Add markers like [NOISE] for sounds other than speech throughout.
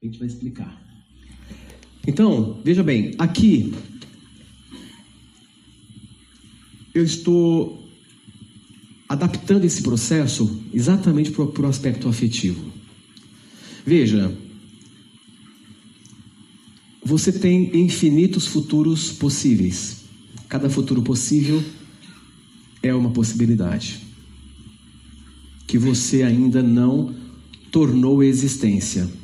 A gente vai explicar. Então, veja bem, aqui eu estou adaptando esse processo exatamente para o aspecto afetivo. Veja, você tem infinitos futuros possíveis. Cada futuro possível é uma possibilidade que você ainda não tornou existência.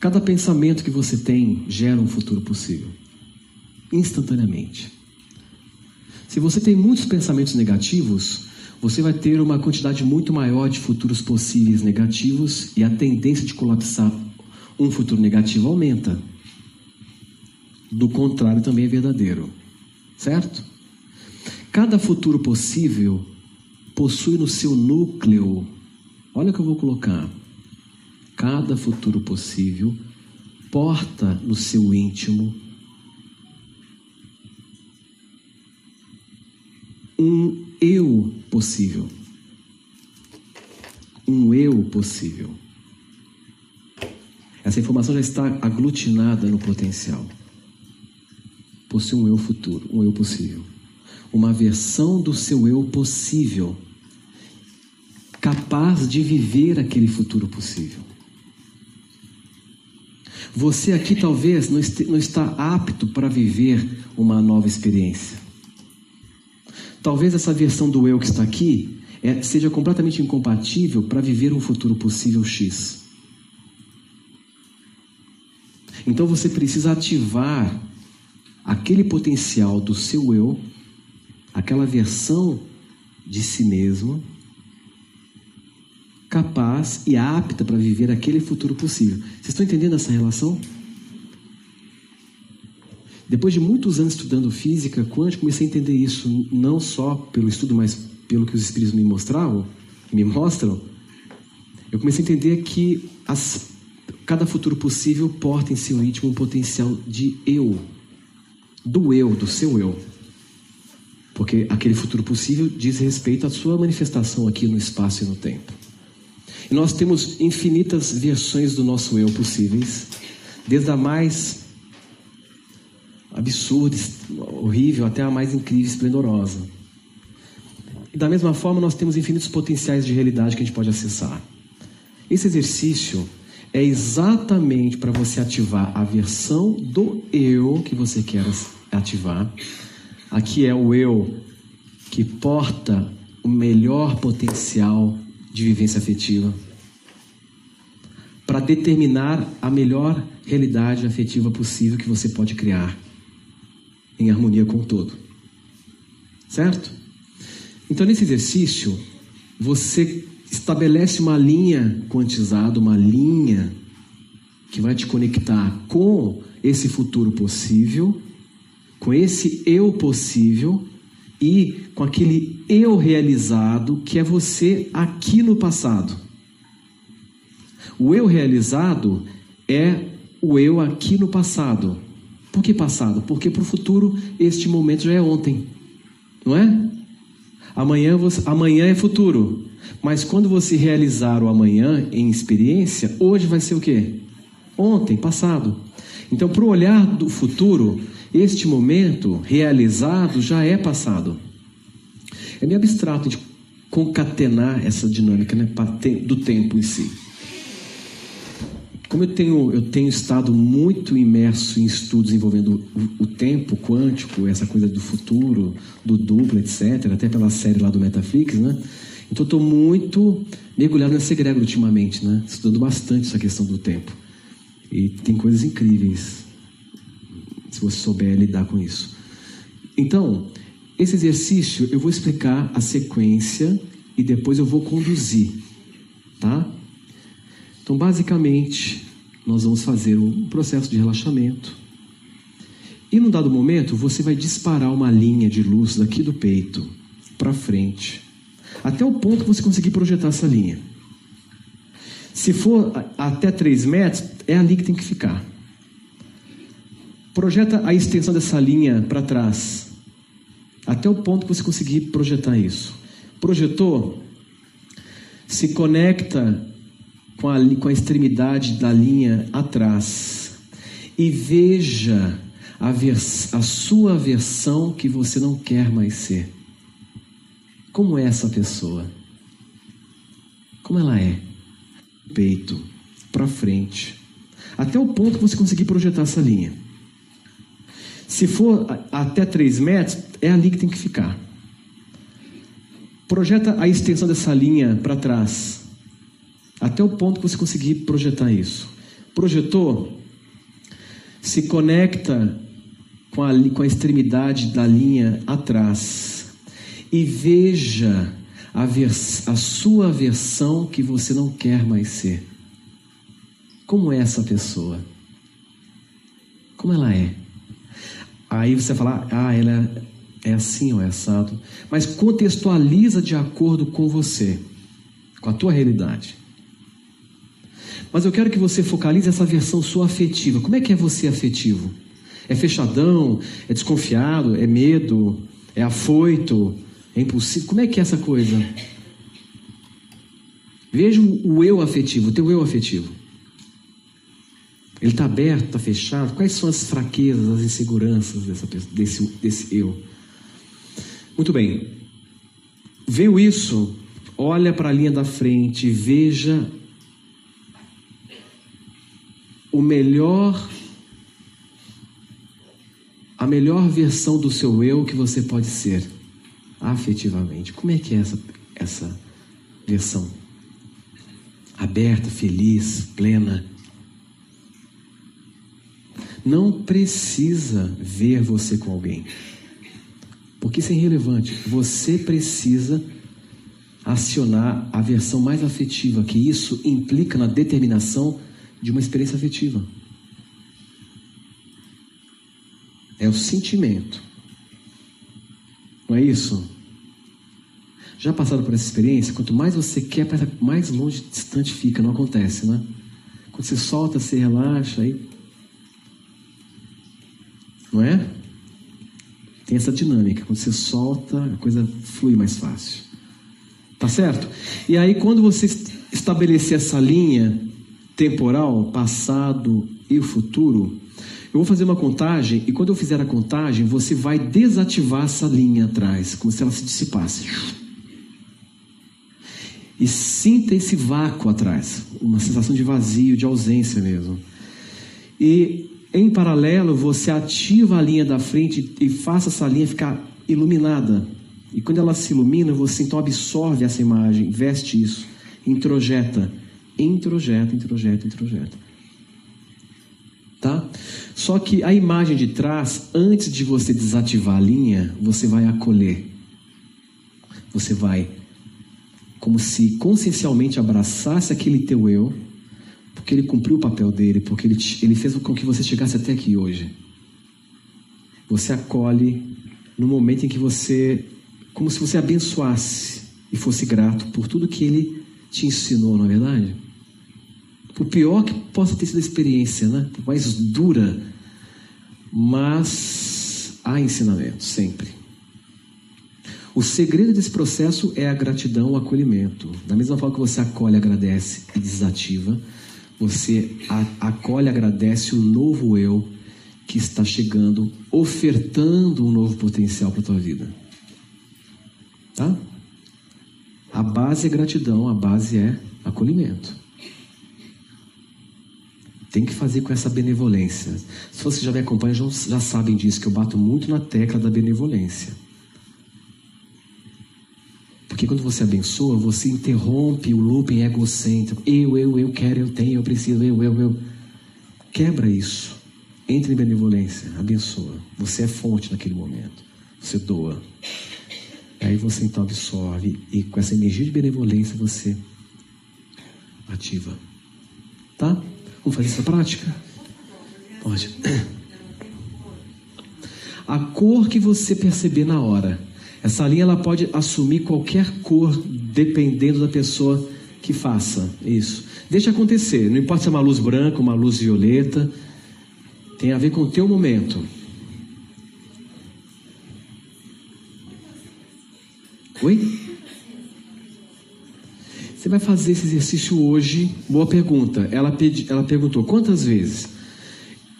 Cada pensamento que você tem gera um futuro possível, instantaneamente. Se você tem muitos pensamentos negativos, você vai ter uma quantidade muito maior de futuros possíveis negativos e a tendência de colapsar um futuro negativo aumenta. Do contrário, também é verdadeiro. Certo? Cada futuro possível possui no seu núcleo, olha o que eu vou colocar. Cada futuro possível porta no seu íntimo um eu possível. Um eu possível. Essa informação já está aglutinada no potencial. Possui um eu futuro, um eu possível. Uma versão do seu eu possível, capaz de viver aquele futuro possível. Você aqui talvez não, não está apto para viver uma nova experiência. Talvez essa versão do eu que está aqui é, seja completamente incompatível para viver um futuro possível X. Então você precisa ativar aquele potencial do seu eu, aquela versão de si mesmo, capaz e apta para viver aquele futuro possível. Vocês estão entendendo essa relação? Depois de muitos anos estudando física quântica, comecei a entender isso não só pelo estudo, mas pelo que os espíritos me mostravam, me mostram. Eu comecei a entender que as Cada futuro possível porta em seu íntimo um potencial de eu, do eu, do seu eu. Porque aquele futuro possível diz respeito à sua manifestação aqui no espaço e no tempo. E nós temos infinitas versões do nosso eu possíveis, desde a mais absurda, horrível, até a mais incrível, esplendorosa. E da mesma forma, nós temos infinitos potenciais de realidade que a gente pode acessar. Esse exercício é exatamente para você ativar a versão do eu que você quer ativar. Aqui é o eu que porta o melhor potencial de vivência afetiva para determinar a melhor realidade afetiva possível que você pode criar em harmonia com o todo. Certo? Então, nesse exercício, você estabelece uma linha quantizada, uma linha que vai te conectar com esse futuro possível, com esse eu possível e com aquele eu realizado que é você aqui no passado. O eu realizado é o eu aqui no passado. Por que passado? Porque para o futuro este momento já é ontem, não é? Amanhã, você, amanhã é futuro. Mas quando você realizar o amanhã em experiência, hoje vai ser o quê? Ontem, passado. Então, para o olhar do futuro, este momento realizado já é passado. É meio abstrato de concatenar essa dinâmica né, do tempo em si. Como eu tenho, eu tenho estado muito imerso em estudos envolvendo o, o, tempo quântico, essa coisa do futuro, do duplo, etc., até pela série lá do Metaflix, né? Então estou muito mergulhado nessa egrégora ultimamente, né? Estudando bastante essa questão do tempo. E tem coisas incríveis, se você souber lidar com isso. Então, esse exercício eu vou explicar a sequência e depois eu vou conduzir, tá? Então, basicamente, nós vamos fazer um processo de relaxamento. E num dado momento, você vai disparar uma linha de luz daqui do peito para frente, até o ponto que você conseguir projetar essa linha. Se for até 3 metros, é ali que tem que ficar. Projeta a extensão dessa linha para trás, até o ponto que você conseguir projetar isso. Projetou? Se conecta com a, com a extremidade da linha atrás e veja a, vers, a sua versão que você não quer mais ser. Como é essa pessoa? Como ela é? Peito para frente, até o ponto que você conseguir projetar essa linha. Se for até 3 metros, é ali que tem que ficar. Projeta a extensão dessa linha para trás, até o ponto que você conseguir projetar isso. Projetou? Se conecta com a, com a extremidade da linha atrás e veja a, vers, a sua versão que você não quer mais ser. Como é essa pessoa? Como ela é? Aí você fala, ah, ela é assim ou é assado. Mas contextualiza de acordo com você, com a tua realidade. Mas eu quero que você focalize essa versão sua afetiva. Como é que é você afetivo? É fechadão? É desconfiado? É medo? É afoito? É impulsivo? Como é que é essa coisa? Veja o eu afetivo, o teu eu afetivo. Ele está aberto, está fechado? Quais são as fraquezas, as inseguranças dessa, desse, desse eu? Muito bem. Veio isso, olha para a linha da frente, veja o melhor, a melhor versão do seu eu que você pode ser, afetivamente. Como é que é essa, essa versão? Aberta, feliz, plena, não precisa ver você com alguém. Porque isso é irrelevante. Você precisa acionar a versão mais afetiva, que isso implica na determinação de uma experiência afetiva. É o sentimento. Não é isso? Já passaram por essa experiência? Quanto mais você quer, mais longe, distante fica. Não acontece, né? Quando você solta, você relaxa, aí não é? Tem essa dinâmica. Quando você solta, a coisa flui mais fácil. Tá certo? E aí, quando você estabelecer essa linha temporal, passado e futuro, eu vou fazer uma contagem e quando eu fizer a contagem, você vai desativar essa linha atrás, como se ela se dissipasse. E sinta esse vácuo atrás, uma sensação de vazio, de ausência mesmo. E em paralelo, você ativa a linha da frente e faça essa linha ficar iluminada. E quando ela se ilumina, você então absorve essa imagem, veste isso, introjeta, introjeta, introjeta, introjeta. Tá? Só que a imagem de trás, antes de você desativar a linha, você vai acolher. Você vai como se consciencialmente abraçasse aquele teu eu porque ele cumpriu o papel dele, porque ele, ele fez com que você chegasse até aqui hoje. Você acolhe no momento em que você, como se você abençoasse e fosse grato por tudo que ele te ensinou, não é verdade? Por pior que possa ter sido a experiência, né? Por mais dura, mas há ensinamento, sempre. O segredo desse processo é a gratidão, o acolhimento. Da mesma forma que você acolhe, agradece e desativa, você acolhe, agradece o novo eu que está chegando, ofertando um novo potencial para a tua vida. Tá? A base é gratidão, a base é acolhimento. Tem que fazer com essa benevolência. Se vocês já me acompanham, já sabem disso, que eu bato muito na tecla da benevolência. Porque quando você abençoa, você interrompe o looping egocêntrico. Eu, eu, eu quero, eu tenho, eu preciso, eu, eu, eu. Quebra isso. Entre em benevolência, abençoa. Você é fonte naquele momento. Você doa. Aí você então absorve e com essa energia de benevolência você ativa. Tá? Vamos fazer essa prática? Pode. [COUGHS] A cor que você perceber na hora. Essa linha ela pode assumir qualquer cor dependendo da pessoa que faça isso. Deixa acontecer, não importa se é uma luz branca, uma luz violeta, tem a ver com o teu momento. Oi? Você vai fazer esse exercício hoje? Boa pergunta. Ela, pedi, ela perguntou quantas vezes?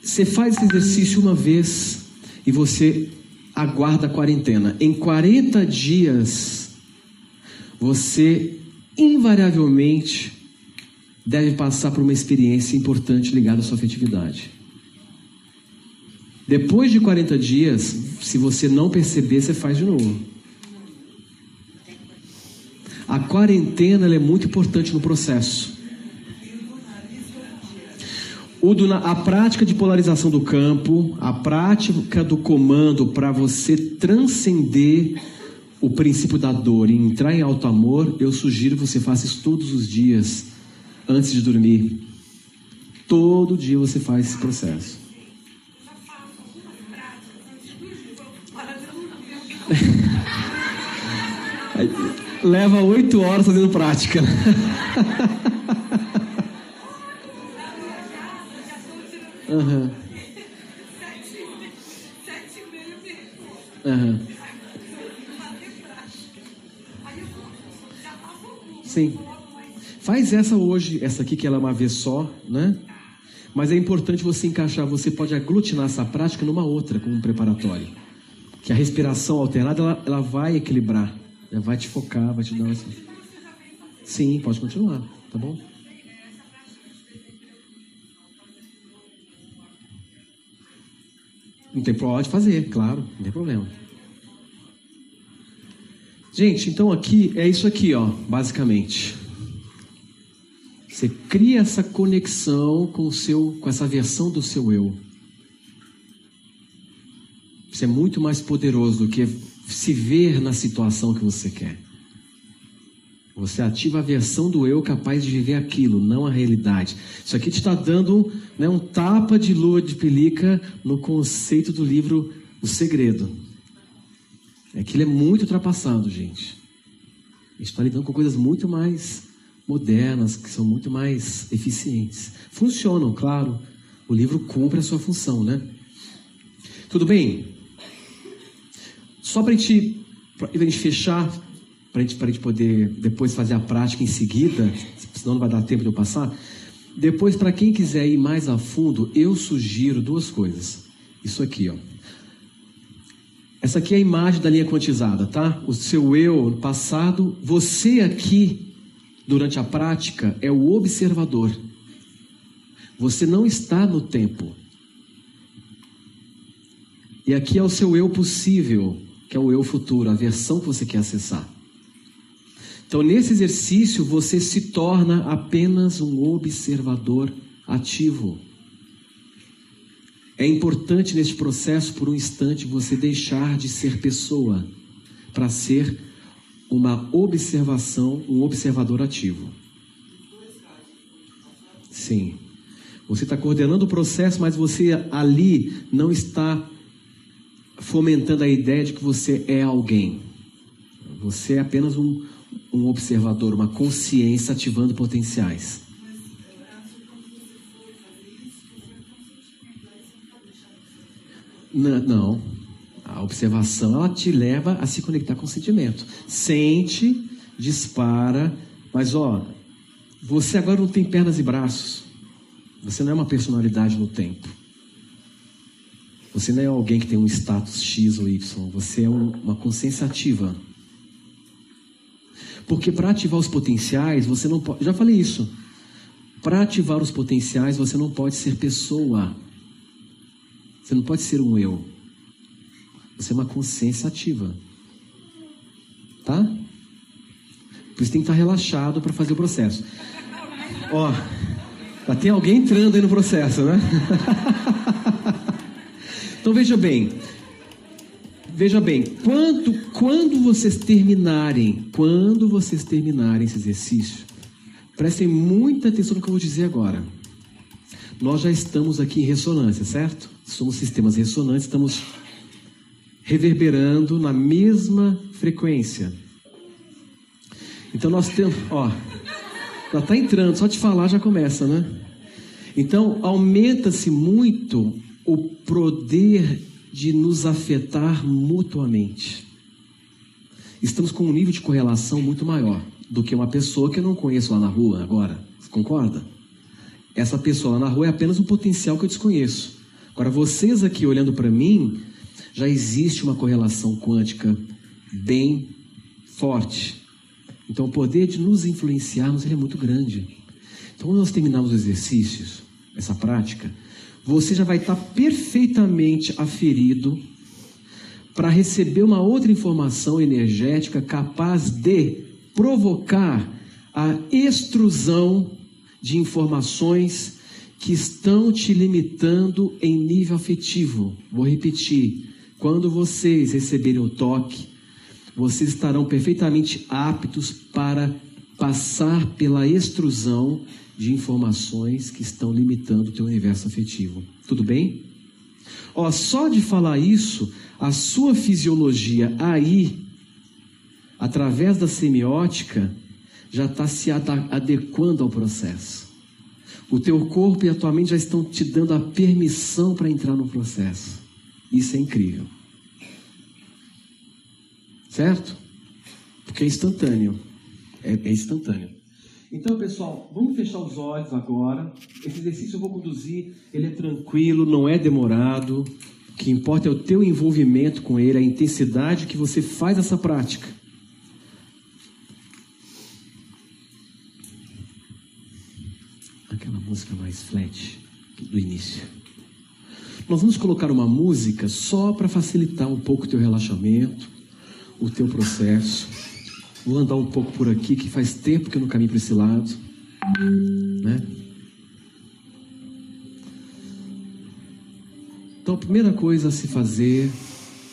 Você faz esse exercício uma vez e você aguarda a quarentena. Em 40 dias, você invariavelmente deve passar por uma experiência importante ligada à sua afetividade. Depois de 40 dias, se você não perceber, você faz de novo. A quarentena é muito importante no processo. Do, a prática de polarização do campo, a prática do comando para você transcender o princípio da dor e entrar em alto amor, eu sugiro que você faça isso todos os dias antes de dormir. Todo dia você faz esse processo. [LAUGHS] leva oito horas fazendo prática. [LAUGHS] Uhum. Uhum. Sim. Faz essa hoje, essa aqui que ela é uma vez só, né? Mas é importante você encaixar, você pode aglutinar essa prática numa outra, como um preparatório. Que a respiração alternada, ela, ela vai equilibrar. Vai te focar, vai te dar. Sim, pode continuar, tá bom? Não tem pode fazer, claro, não tem problema. Gente, então aqui é isso aqui, ó, basicamente. Você cria essa conexão com o seu, com essa versão do seu eu. Isso é muito mais poderoso do que se ver na situação que você quer. Você ativa a versão do eu capaz de viver aquilo, não a realidade. Isso aqui te está dando né, um tapa de lua de pelica no conceito do livro O Segredo. Aquilo é muito ultrapassado, gente. A gente está lidando com coisas muito mais modernas, que são muito mais eficientes. Funcionam, claro. O livro cumpre a sua função, né? Tudo bem? Só para a gente, gente fechar, para a gente, gente poder depois fazer a prática em seguida, senão não vai dar tempo de eu passar. Depois, para quem quiser ir mais a fundo, eu sugiro duas coisas. Isso aqui, ó. Essa aqui é a imagem da linha quantizada, tá? O seu eu passado, você aqui, durante a prática, é o observador. Você não está no tempo. E aqui é o seu eu possível, que é o eu futuro, a versão que você quer acessar. Então, nesse exercício, você se torna apenas um observador ativo. É importante neste processo, por um instante, você deixar de ser pessoa para ser uma observação, um observador ativo. Sim. Você está coordenando o processo, mas você ali não está fomentando a ideia de que você é alguém. Você é apenas um, um observador, uma consciência ativando potenciais. Não, não. A observação ela te leva a se conectar com o sentimento. Sente, dispara, mas ó, você agora não tem pernas e braços. Você não é uma personalidade no tempo. Você não é alguém que tem um status X ou Y, você é um, uma consciência ativa. Porque para ativar os potenciais, você não pode. Já falei isso. Para ativar os potenciais, você não pode ser pessoa. Você não pode ser um eu. Você é uma consciência ativa. Tá? Por isso tem que estar relaxado para fazer o processo. Ó, já tem alguém entrando aí no processo, né? [LAUGHS] Então veja bem, veja bem, quando, quando vocês terminarem, quando vocês terminarem esse exercício, prestem muita atenção no que eu vou dizer agora. Nós já estamos aqui em ressonância, certo? Somos sistemas ressonantes, estamos reverberando na mesma frequência. Então nós temos, ó, já está entrando, só de falar já começa, né? Então aumenta-se muito o poder de nos afetar mutuamente. Estamos com um nível de correlação muito maior. do que uma pessoa que eu não conheço lá na rua agora. Você concorda? Essa pessoa lá na rua é apenas um potencial que eu desconheço. Agora, vocês aqui olhando para mim, já existe uma correlação quântica bem forte. Então, o poder de nos influenciarmos é muito grande. Então, quando nós terminarmos os exercícios, essa prática, você já vai estar perfeitamente aferido para receber uma outra informação energética capaz de provocar a extrusão de informações que estão te limitando em nível afetivo. Vou repetir: quando vocês receberem o toque, vocês estarão perfeitamente aptos para passar pela extrusão de informações que estão limitando o teu universo afetivo. Tudo bem? Ó, só de falar isso, a sua fisiologia aí, através da semiótica, já está se adequando ao processo. O teu corpo e a tua mente já estão te dando a permissão para entrar no processo. Isso é incrível. Certo? Porque é instantâneo. É, é instantâneo. Então, pessoal, vamos fechar os olhos agora. Esse exercício eu vou conduzir, ele é tranquilo, não é demorado. O que importa é o teu envolvimento com ele, a intensidade que você faz essa prática. Aquela música mais flat do início. Nós vamos colocar uma música só para facilitar um pouco o teu relaxamento, o teu processo. Vou andar um pouco por aqui, que faz tempo que eu não caminho para esse lado. Né? Então, a primeira coisa a se fazer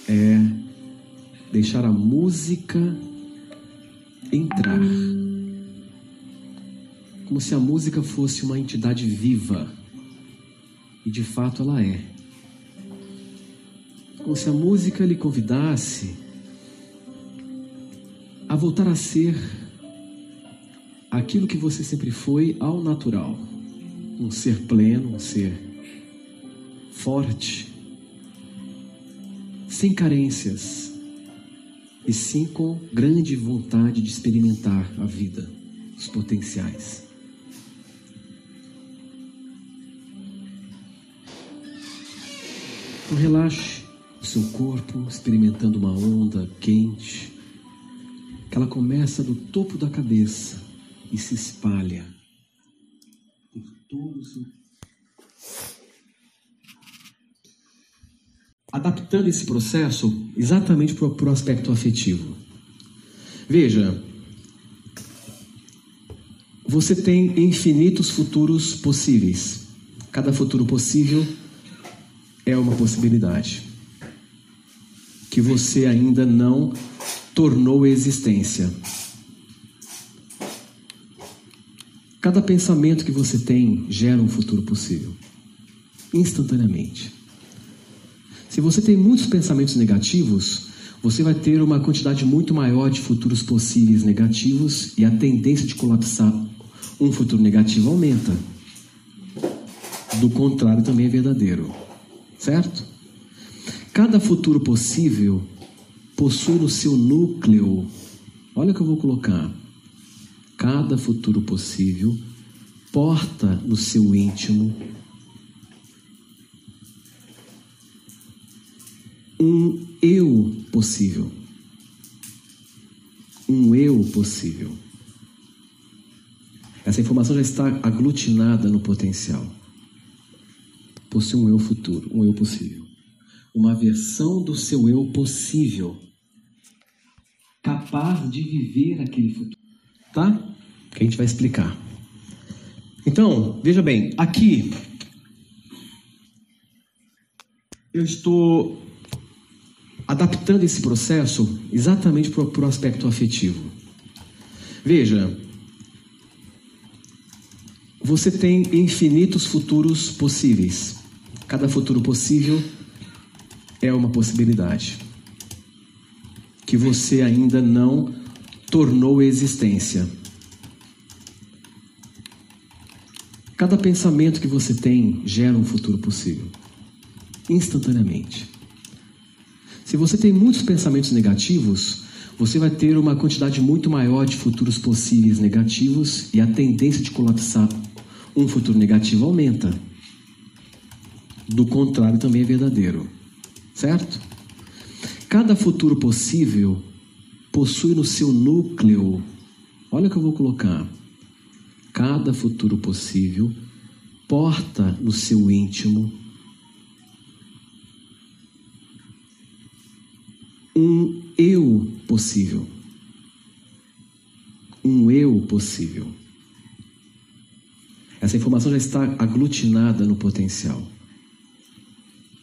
é deixar a música entrar. Como se a música fosse uma entidade viva. E de fato ela é. Como se a música lhe convidasse a voltar a ser aquilo que você sempre foi ao natural. Um ser pleno, um ser forte, sem carências, e sim com grande vontade de experimentar a vida, os potenciais. Então relaxe o seu corpo, experimentando uma onda quente ela começa do topo da cabeça e se espalha por todo o seu. Adaptando esse processo exatamente para o aspecto afetivo. Veja, você tem infinitos futuros possíveis. Cada futuro possível é uma possibilidade que você ainda não tornou existência. Cada pensamento que você tem gera um futuro possível, instantaneamente. Se você tem muitos pensamentos negativos, você vai ter uma quantidade muito maior de futuros possíveis negativos e a tendência de colapsar um futuro negativo aumenta. Do contrário, também é verdadeiro, certo? Cada futuro possível possui no seu núcleo, olha que eu vou colocar, cada futuro possível porta no seu íntimo um eu possível. Um eu possível. Essa informação já está aglutinada no potencial. Possui um eu futuro, um eu possível. Uma versão do seu eu possível capaz de viver aquele futuro. Tá? Que a gente vai explicar. Então, veja bem, aqui eu estou adaptando esse processo exatamente para o aspecto afetivo. Veja, você tem infinitos futuros possíveis. Cada futuro possível é uma possibilidade que você ainda não tornou existência. Cada pensamento que você tem gera um futuro possível, instantaneamente. Se você tem muitos pensamentos negativos, você vai ter uma quantidade muito maior de futuros possíveis negativos e a tendência de colapsar um futuro negativo aumenta. Do contrário, também é verdadeiro. Certo? Cada futuro possível possui no seu núcleo, olha o que eu vou colocar. Cada futuro possível porta no seu íntimo um eu possível. Um eu possível. Essa informação já está aglutinada no potencial.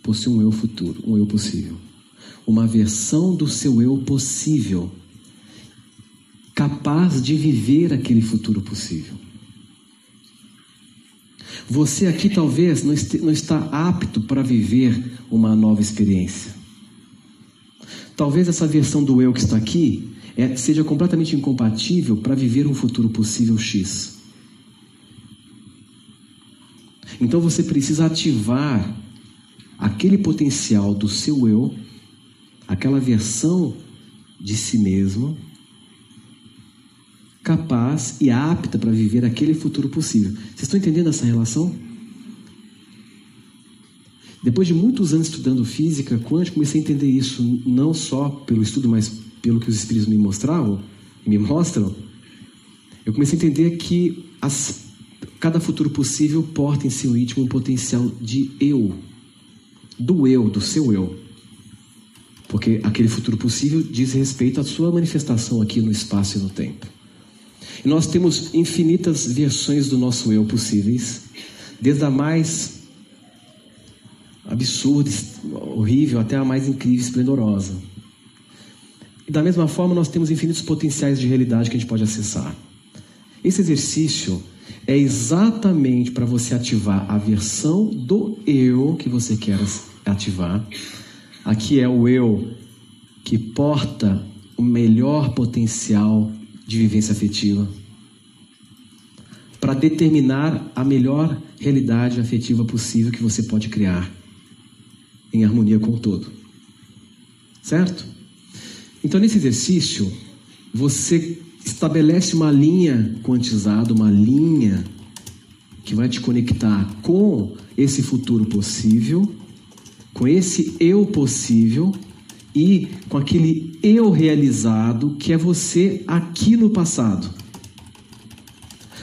Possui um eu futuro, um eu possível. Uma versão do seu eu possível, capaz de viver aquele futuro possível. Você aqui talvez não, não está apto para viver uma nova experiência. Talvez essa versão do eu que está aqui é, seja completamente incompatível para viver um futuro possível X. Então você precisa ativar aquele potencial do seu eu, aquela versão de si mesmo, capaz e apta para viver aquele futuro possível. Vocês estão entendendo essa relação? Depois de muitos anos estudando física quântica, comecei a entender isso não só pelo estudo, mas pelo que os espíritos me mostravam, me mostram. Eu comecei a entender que as, cada futuro possível porta em seu íntimo um potencial de eu, do eu, do seu eu. Porque aquele futuro possível diz respeito à sua manifestação aqui no espaço e no tempo. E nós temos infinitas versões do nosso eu possíveis, desde a mais absurda, horrível, até a mais incrível, esplendorosa. E da mesma forma, nós temos infinitos potenciais de realidade que a gente pode acessar. Esse exercício é exatamente para você ativar a versão do eu que você quer ativar. Aqui é o eu que porta o melhor potencial de vivência afetiva para determinar a melhor realidade afetiva possível que você pode criar em harmonia com o todo. Certo? Então, nesse exercício, você estabelece uma linha quantizada, uma linha que vai te conectar com esse futuro possível, com esse eu possível e com aquele eu realizado que é você aqui no passado.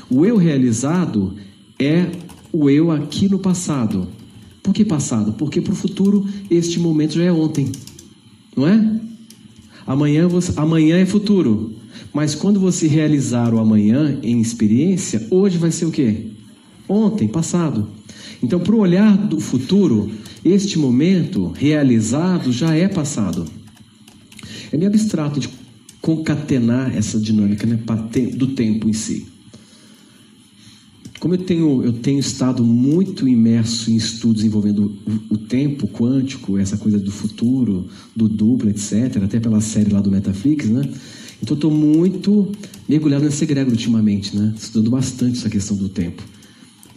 O eu realizado é o eu aqui no passado. Por que passado? Porque para o futuro este momento já é ontem, não é? Amanhã, você, amanhã é futuro, mas quando você realizar o amanhã em experiência, hoje vai ser o quê? Ontem, passado. Então, para o olhar do futuro, este momento realizado já é passado. É meio abstrato de concatenar essa dinâmica né, do tempo em si. Como eu tenho, eu tenho estado muito imerso em estudos envolvendo o, tempo quântico, essa coisa do futuro, do duplo, etc., até pela série lá do Metaflix, né? Então estou muito mergulhado nessa egrégora ultimamente, né? Estudando bastante essa questão do tempo.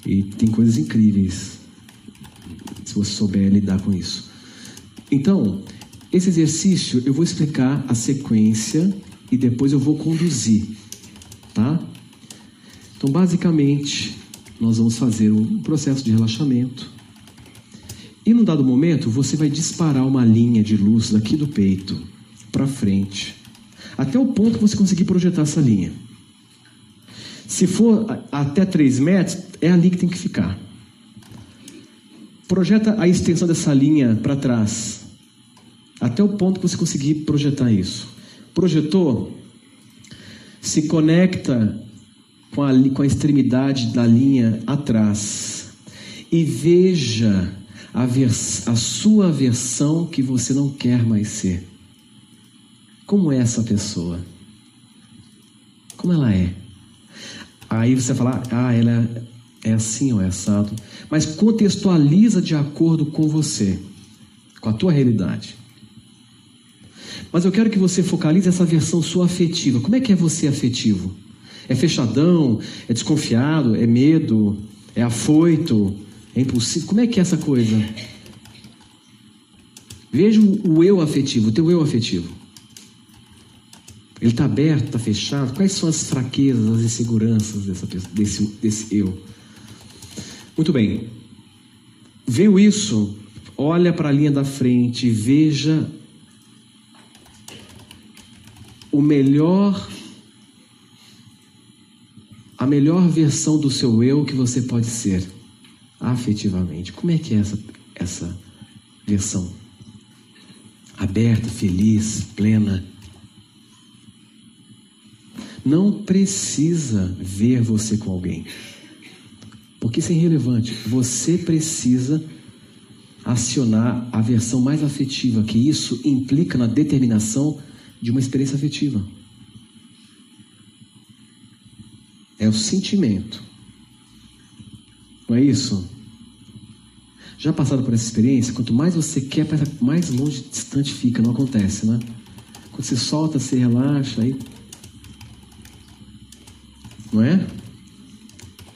E tem coisas incríveis se você souber lidar com isso. Então, esse exercício eu vou explicar a sequência e depois eu vou conduzir, tá? Então, basicamente, nós vamos fazer um processo de relaxamento. E num dado momento, você vai disparar uma linha de luz daqui do peito para frente, até o ponto que você conseguir projetar essa linha. Se for até 3 metros, é ali que tem que ficar. Projeta a extensão dessa linha para trás, até o ponto que você conseguir projetar isso. Projetou? Se conecta com a, com a extremidade da linha atrás e veja a, vers, a sua versão que você não quer mais ser. Como é essa pessoa? Como ela é? Aí você fala, ah, ela é assim ou é assado. Mas contextualiza de acordo com você, com a tua realidade. Mas eu quero que você focalize essa versão sua afetiva. Como é que é você afetivo? É fechadão? É desconfiado? É medo? É afoito? É impulsivo? Como é que é essa coisa? Veja o eu afetivo, o teu eu afetivo. Ele está aberto, está fechado? Quais são as fraquezas, as inseguranças dessa, desse, desse eu? Muito bem. Veio isso, olha para a linha da frente e veja o melhor a melhor versão do seu eu que você pode ser afetivamente. Como é que é essa essa versão? Aberta, feliz, plena. Não precisa ver você com alguém. Porque isso é irrelevante. Você precisa acionar a versão mais afetiva, que isso implica na determinação de uma experiência afetiva. É o sentimento. Não é isso? Já passaram por essa experiência? Quanto mais você quer, mais longe, distante fica. Não acontece, né? Quando você solta, você relaxa, aí. Não é?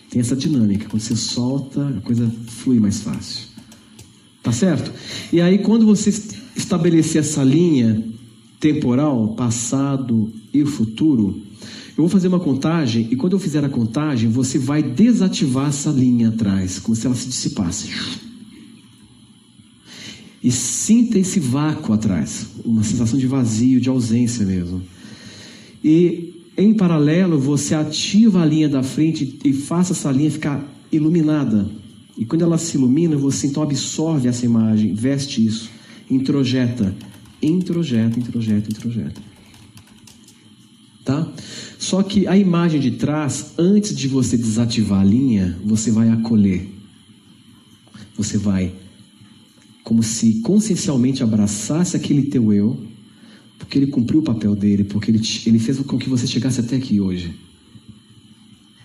Tem essa dinâmica. Quando você solta, a coisa flui mais fácil. Tá certo? E aí, quando você estabelecer essa linha temporal, passado e futuro, eu vou fazer uma contagem e quando eu fizer a contagem, você vai desativar essa linha atrás, como se ela se dissipasse. E sinta esse vácuo atrás, uma sensação de vazio, de ausência mesmo. E em paralelo, você ativa a linha da frente e faça essa linha ficar iluminada. E quando ela se ilumina, você então absorve essa imagem, veste isso, introjeta, introjeta, introjeta, introjeta. Tá? Só que a imagem de trás, antes de você desativar a linha, você vai acolher. Você vai como se consciencialmente abraçasse aquele teu eu, porque ele cumpriu o papel dele, porque ele, ele fez com que você chegasse até aqui hoje.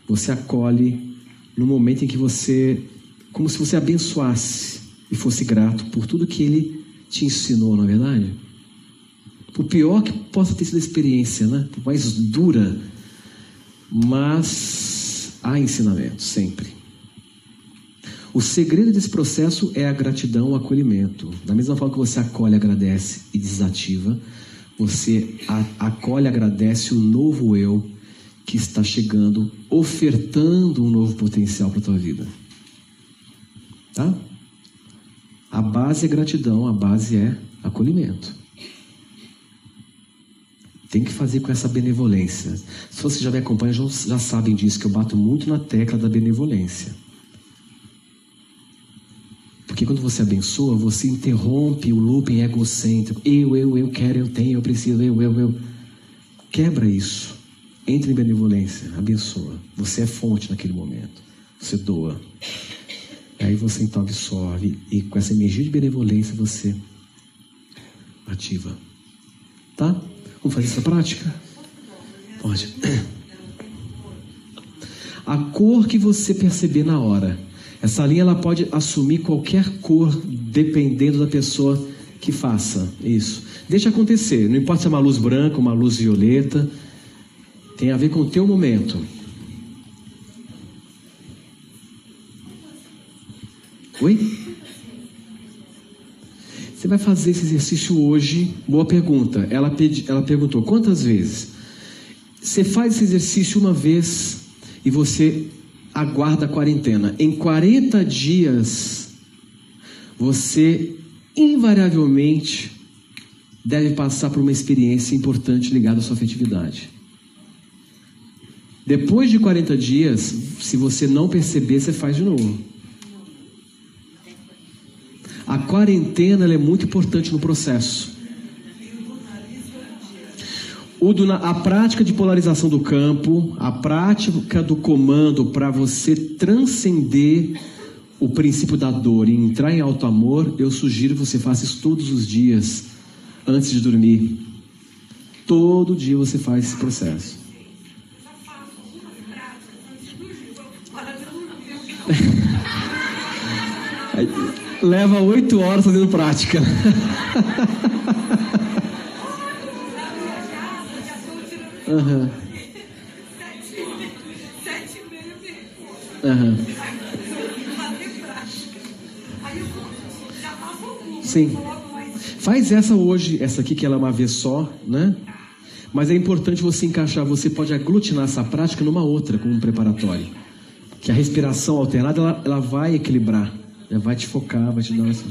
Você acolhe no momento em que você, como se você abençoasse e fosse grato por tudo que ele te ensinou, na é verdade? Por pior que possa ter sido a experiência, né? Por mais dura, mas há ensinamento sempre. O segredo desse processo é a gratidão, o acolhimento. Da mesma forma que você acolhe, agradece e desativa, você acolhe, agradece o novo eu que está chegando, ofertando um novo potencial para a tua vida. Tá? A base é gratidão, a base é acolhimento. Tem que fazer com essa benevolência. Se você já me acompanha, já, já sabem disso, que eu bato muito na tecla da benevolência. Porque quando você abençoa, você interrompe o looping egocêntrico. Eu, eu, eu quero, eu tenho, eu preciso, eu, eu, eu. Quebra isso. Entre em benevolência, abençoa. Você é fonte naquele momento. Você doa. Aí você então absorve e com essa energia de benevolência você ativa. Tá? Vamos fazer essa prática? Pode. [CLEARS THROAT] A cor que você perceber na hora. Essa linha ela pode assumir qualquer cor dependendo da pessoa que faça isso. Deixa acontecer, não importa se é uma luz branca, uma luz violeta, tem a ver com o teu momento. Oi? Você vai fazer esse exercício hoje? Boa pergunta. Ela, pedi, ela perguntou quantas vezes? Você faz esse exercício uma vez e você aguarda a quarentena. Em 40 dias, você invariavelmente deve passar por uma experiência importante ligada à sua afetividade. Depois de 40 dias, se você não perceber, você faz de novo. A quarentena é muito importante no processo. A prática de polarização do campo, a prática do comando para você transcender o princípio da dor e entrar em alto amor, eu sugiro que você faça isso todos os dias antes de dormir. Todo dia você faz esse processo. [LAUGHS] Leva oito horas fazendo prática. [LAUGHS] Uhum. Uhum. Sim. Faz essa hoje, essa aqui que ela é uma vez só, né? Mas é importante você encaixar, você pode aglutinar essa prática numa outra, como um preparatório. Que a respiração alternada, ela, ela vai equilibrar, ela vai te focar, vai te dar essa...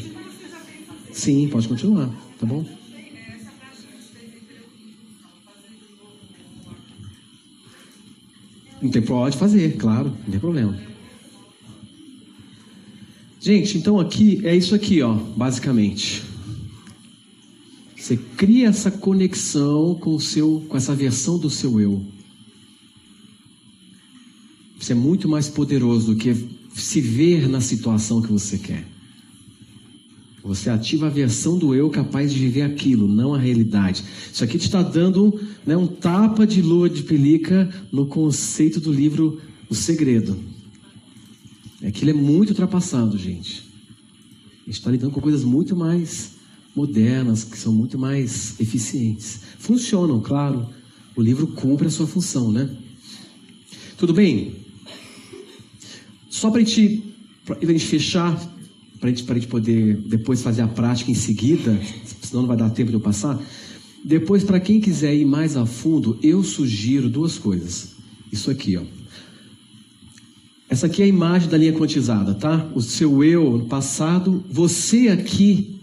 Sim, pode continuar, tá bom? Não tem pode fazer, claro, não tem problema. Gente, então aqui é isso aqui, ó, basicamente. Você cria essa conexão com o seu, com essa versão do seu eu. Você é muito mais poderoso do que se ver na situação que você quer. Você ativa a versão do eu capaz de viver aquilo, não a realidade. Isso aqui te está dando né, um tapa de lua de pelica no conceito do livro O Segredo. Aquilo é muito ultrapassado, gente. A gente está lidando com coisas muito mais modernas, que são muito mais eficientes. Funcionam, claro. O livro cumpre a sua função, né? Tudo bem? Só para a gente fechar, para a gente poder depois fazer a prática em seguida, senão não vai dar tempo de eu passar. Depois, para quem quiser ir mais a fundo, eu sugiro duas coisas. Isso aqui, ó. Essa aqui é a imagem da linha quantizada, tá? O seu eu no passado, você aqui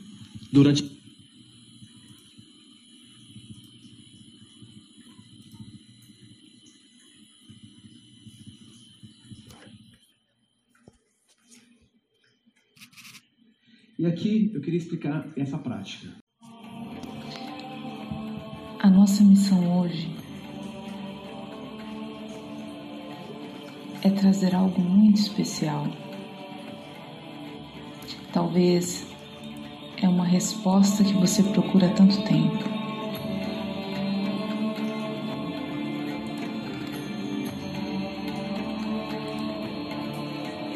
durante E aqui eu queria explicar essa prática. A nossa missão hoje é trazer algo muito especial. Talvez é uma resposta que você procura há tanto tempo.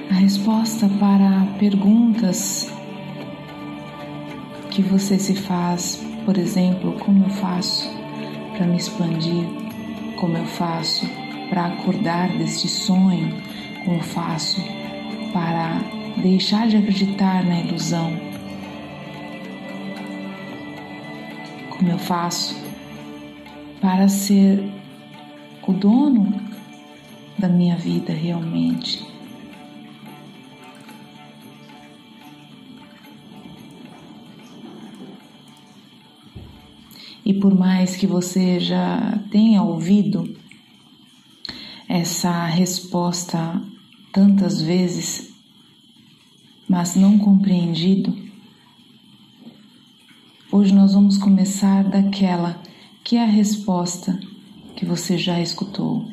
A resposta para perguntas que você se faz, por exemplo, como eu faço para me expandir, como eu faço para acordar deste sonho, como faço para deixar de acreditar na ilusão, como eu faço para ser o dono da minha vida realmente. E por mais que você já tenha ouvido essa resposta tantas vezes, mas não compreendido, hoje nós vamos começar daquela que é a resposta que você já escutou.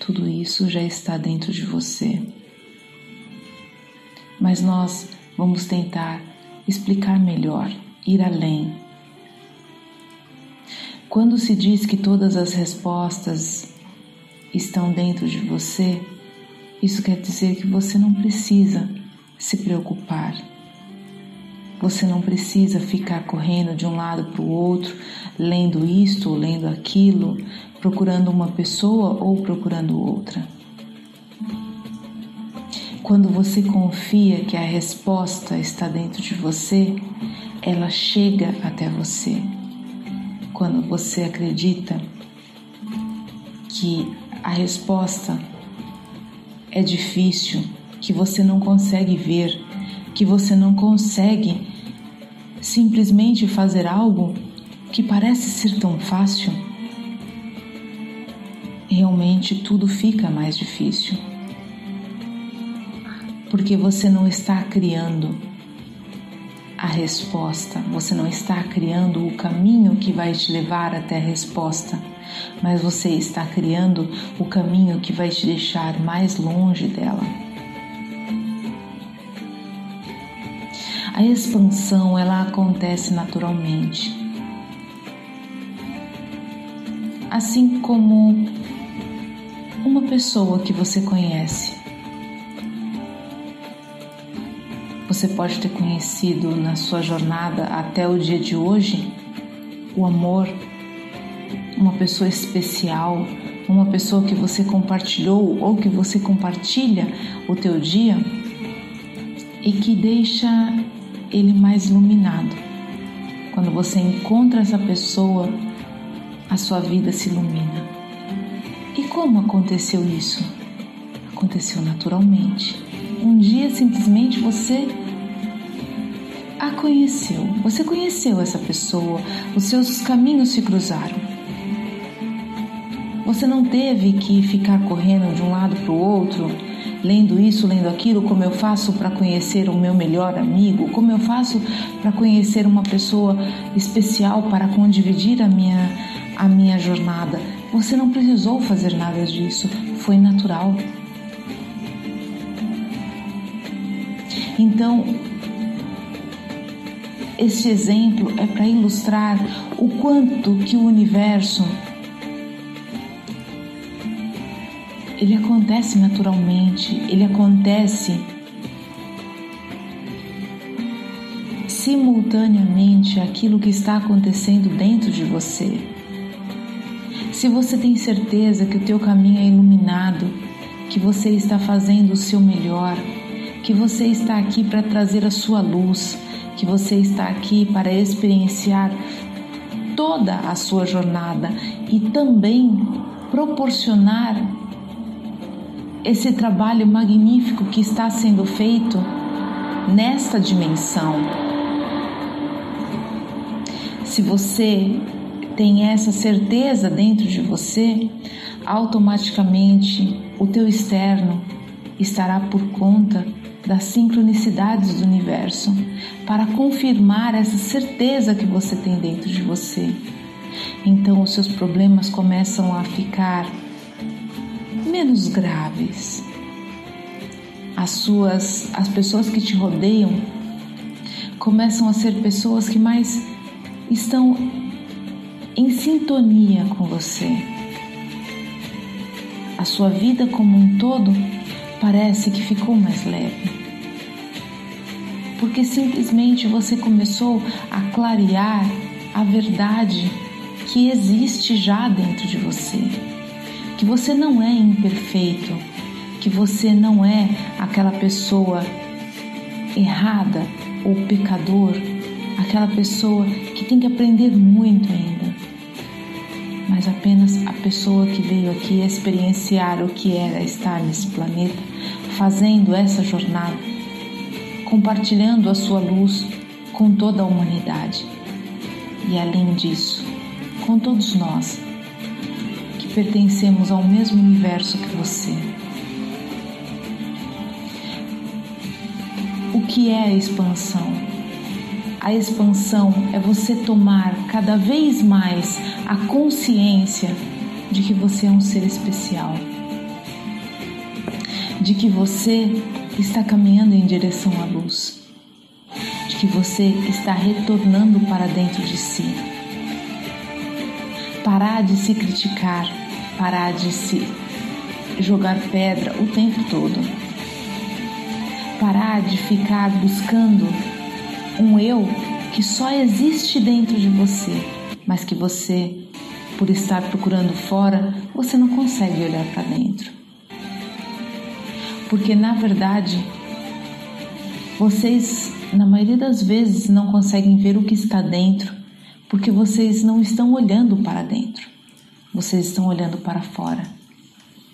Tudo isso já está dentro de você. Mas nós vamos tentar explicar melhor, ir além quando se diz que todas as respostas estão dentro de você, isso quer dizer que você não precisa se preocupar. Você não precisa ficar correndo de um lado para o outro, lendo isto ou lendo aquilo, procurando uma pessoa ou procurando outra. Quando você confia que a resposta está dentro de você, ela chega até você quando você acredita que a resposta é difícil, que você não consegue ver, que você não consegue simplesmente fazer algo que parece ser tão fácil, realmente tudo fica mais difícil. Porque você não está criando resposta, você não está criando o caminho que vai te levar até a resposta, mas você está criando o caminho que vai te deixar mais longe dela. A expansão ela acontece naturalmente. Assim como uma pessoa que você conhece você pode ter conhecido na sua jornada até o dia de hoje, o amor, uma pessoa especial, uma pessoa que você compartilhou ou que você compartilha o teu dia e que deixa ele mais iluminado quando você encontra essa pessoa, a sua vida se ilumina. E como aconteceu isso? Aconteceu naturalmente. Um dia simplesmente você a conheceu, você conheceu essa pessoa, os seus caminhos se cruzaram. Você não teve que ficar correndo de um lado para o outro, lendo isso, lendo aquilo, como eu faço para conhecer o meu melhor amigo, como eu faço para conhecer uma pessoa especial para condividir a minha, a minha jornada. Você não precisou fazer nada disso, foi natural. Então, este exemplo é para ilustrar o quanto que o universo ele acontece naturalmente, ele acontece simultaneamente aquilo que está acontecendo dentro de você. Se você tem certeza que o teu caminho é iluminado, que você está fazendo o seu melhor, que você está aqui para trazer a sua luz, que você está aqui para experienciar toda a sua jornada e também proporcionar esse trabalho magnífico que está sendo feito nesta dimensão. Se você tem essa certeza dentro de você, automaticamente o teu externo estará por conta das sincronicidades do universo para confirmar essa certeza que você tem dentro de você. Então os seus problemas começam a ficar menos graves. As suas as pessoas que te rodeiam começam a ser pessoas que mais estão em sintonia com você. A sua vida como um todo parece que ficou mais leve. Porque simplesmente você começou a clarear a verdade que existe já dentro de você. Que você não é imperfeito, que você não é aquela pessoa errada ou pecador, aquela pessoa que tem que aprender muito ainda mas apenas a pessoa que veio aqui experienciar o que era estar nesse planeta, fazendo essa jornada, compartilhando a sua luz com toda a humanidade. E além disso, com todos nós que pertencemos ao mesmo universo que você. O que é a expansão? A expansão é você tomar cada vez mais a consciência de que você é um ser especial, de que você está caminhando em direção à luz, de que você está retornando para dentro de si. Parar de se criticar, parar de se jogar pedra o tempo todo. Parar de ficar buscando um eu que só existe dentro de você, mas que você, por estar procurando fora, você não consegue olhar para dentro. Porque na verdade, vocês, na maioria das vezes, não conseguem ver o que está dentro, porque vocês não estão olhando para dentro, vocês estão olhando para fora,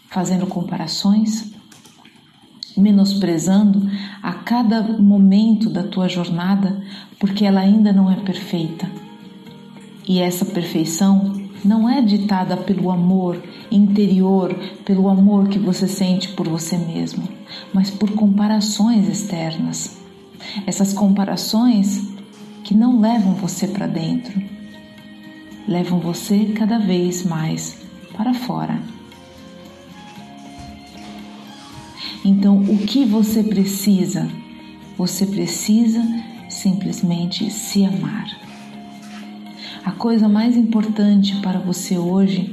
fazendo comparações, menosprezando a cada momento da tua jornada, porque ela ainda não é perfeita. E essa perfeição não é ditada pelo amor interior, pelo amor que você sente por você mesmo, mas por comparações externas. Essas comparações que não levam você para dentro, levam você cada vez mais para fora. Então, o que você precisa? Você precisa simplesmente se amar. A coisa mais importante para você hoje,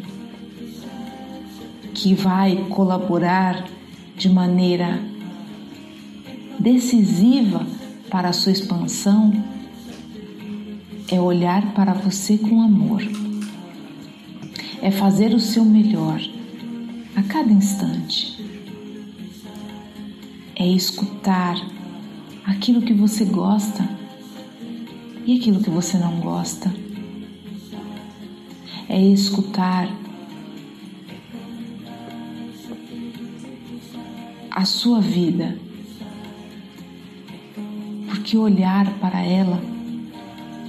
que vai colaborar de maneira decisiva para a sua expansão, é olhar para você com amor, é fazer o seu melhor a cada instante é escutar aquilo que você gosta, e aquilo que você não gosta. É escutar a sua vida, porque olhar para ela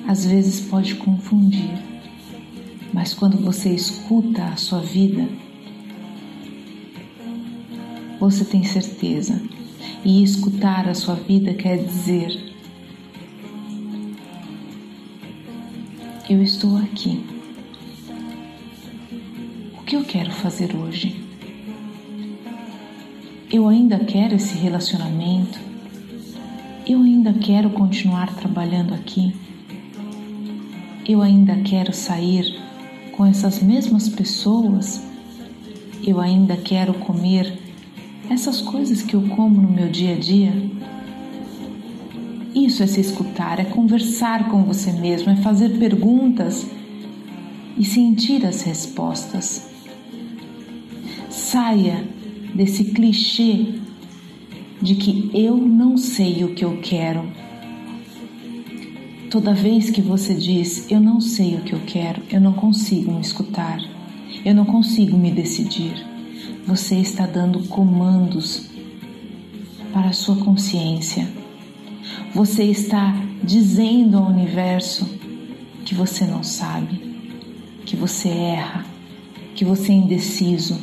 às vezes pode confundir, mas quando você escuta a sua vida, você tem certeza. E escutar a sua vida quer dizer: Eu estou aqui. O que eu quero fazer hoje? Eu ainda quero esse relacionamento? Eu ainda quero continuar trabalhando aqui? Eu ainda quero sair com essas mesmas pessoas? Eu ainda quero comer essas coisas que eu como no meu dia a dia. Isso é se escutar, é conversar com você mesmo, é fazer perguntas e sentir as respostas. Saia desse clichê de que eu não sei o que eu quero. Toda vez que você diz eu não sei o que eu quero, eu não consigo me escutar, eu não consigo me decidir você está dando comandos para a sua consciência. Você está dizendo ao universo que você não sabe, que você erra, que você é indeciso.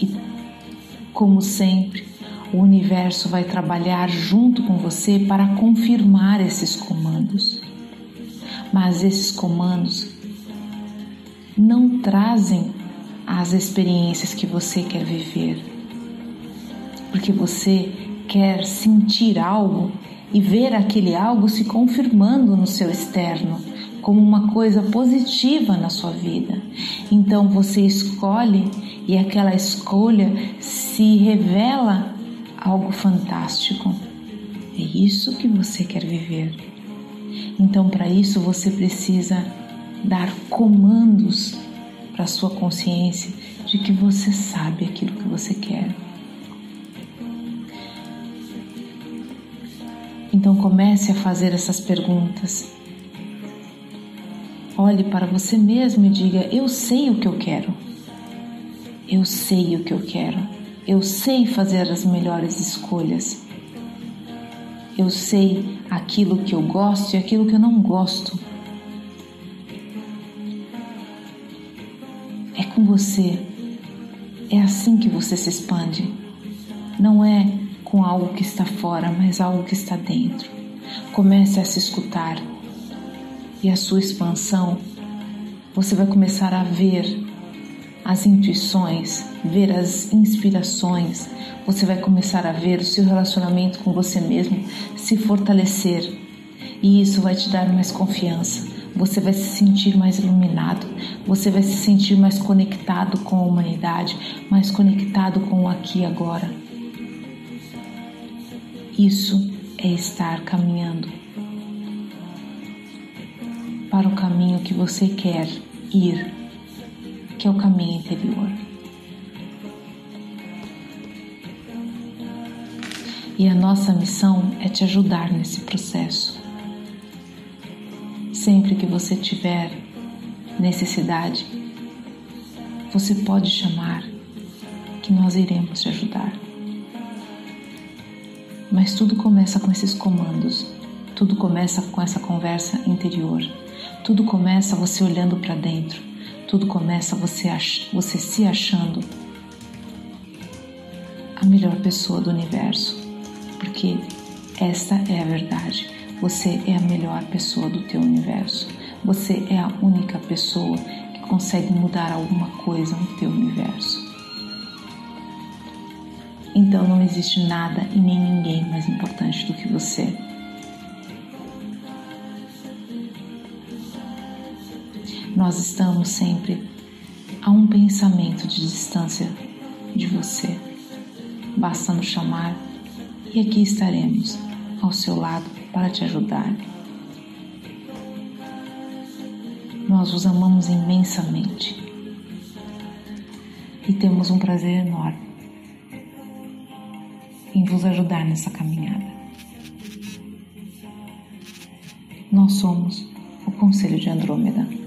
E, como sempre, o universo vai trabalhar junto com você para confirmar esses comandos. Mas esses comandos não trazem as experiências que você quer viver. Porque você quer sentir algo e ver aquele algo se confirmando no seu externo como uma coisa positiva na sua vida. Então você escolhe e aquela escolha se revela algo fantástico. É isso que você quer viver. Então, para isso, você precisa dar comandos para a sua consciência de que você sabe aquilo que você quer. Então comece a fazer essas perguntas. Olhe para você mesmo e diga: Eu sei o que eu quero. Eu sei o que eu quero. Eu sei fazer as melhores escolhas. Eu sei aquilo que eu gosto e aquilo que eu não gosto. Você. É assim que você se expande. Não é com algo que está fora, mas algo que está dentro. Comece a se escutar. E a sua expansão, você vai começar a ver as intuições, ver as inspirações, você vai começar a ver o seu relacionamento com você mesmo se fortalecer. E isso vai te dar mais confiança, você vai se sentir mais iluminado, você vai se sentir mais conectado com a humanidade, mais conectado com o aqui e agora. Isso é estar caminhando para o caminho que você quer ir, que é o caminho interior. E a nossa missão é te ajudar nesse processo. Sempre que você tiver necessidade, você pode chamar que nós iremos te ajudar. Mas tudo começa com esses comandos, tudo começa com essa conversa interior, tudo começa você olhando para dentro, tudo começa você, você se achando a melhor pessoa do universo, porque esta é a verdade. Você é a melhor pessoa do teu universo. Você é a única pessoa que consegue mudar alguma coisa no teu universo. Então não existe nada e nem ninguém mais importante do que você. Nós estamos sempre a um pensamento de distância de você. Basta nos chamar e aqui estaremos ao seu lado para te ajudar. Nós os amamos imensamente e temos um prazer enorme em vos ajudar nessa caminhada. Nós somos o Conselho de Andrômeda.